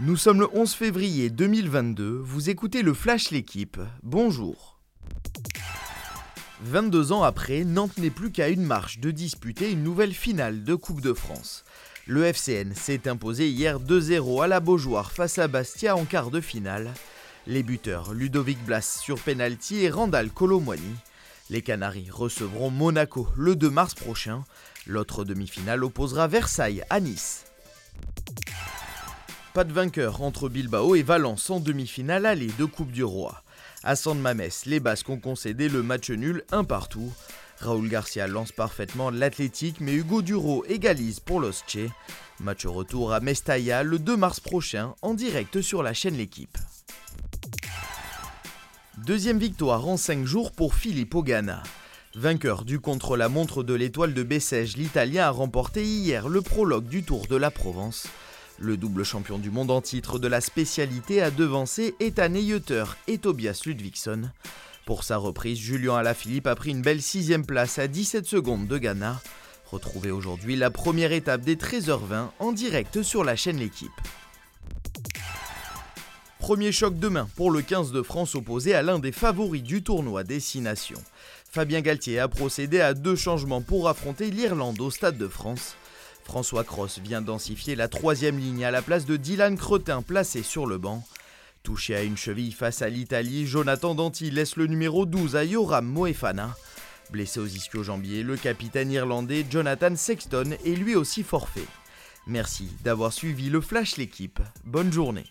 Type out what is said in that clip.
Nous sommes le 11 février 2022, vous écoutez le Flash L'équipe, bonjour. 22 ans après, Nantes n'est plus qu'à une marche de disputer une nouvelle finale de Coupe de France. Le FCN s'est imposé hier 2-0 à la Beaujoire face à Bastia en quart de finale. Les buteurs Ludovic Blas sur penalty et Randall Colomwani. Les Canaries recevront Monaco le 2 mars prochain. L'autre demi-finale opposera Versailles à Nice. Pas de vainqueur entre Bilbao et Valence en demi-finale aller de Coupe du Roi. À San Mamès, les Basques ont concédé le match nul un partout. Raoul Garcia lance parfaitement l'Athletic, mais Hugo Duro égalise pour l'Osche. Match retour à Mestalla le 2 mars prochain en direct sur la chaîne L'équipe. Deuxième victoire en 5 jours pour Philippe Ogana. Vainqueur du contre-la-montre de l'étoile de Bessèges, l'Italien a remporté hier le prologue du Tour de la Provence. Le double champion du monde en titre de la spécialité a devancé Ethan Eyeter et Tobias Ludvigsson. Pour sa reprise, Julien Alaphilippe a pris une belle sixième place à 17 secondes de Ghana. Retrouvez aujourd'hui la première étape des Trésors 20 en direct sur la chaîne L'équipe. Premier choc demain pour le 15 de France opposé à l'un des favoris du tournoi Destination. Fabien Galtier a procédé à deux changements pour affronter l'Irlande au Stade de France. François Cross vient densifier la troisième ligne à la place de Dylan Cretin placé sur le banc. Touché à une cheville face à l'Italie, Jonathan Danti laisse le numéro 12 à Yoram Moefana. Blessé aux ischio-jambiers, le capitaine irlandais Jonathan Sexton est lui aussi forfait. Merci d'avoir suivi le Flash l'équipe. Bonne journée.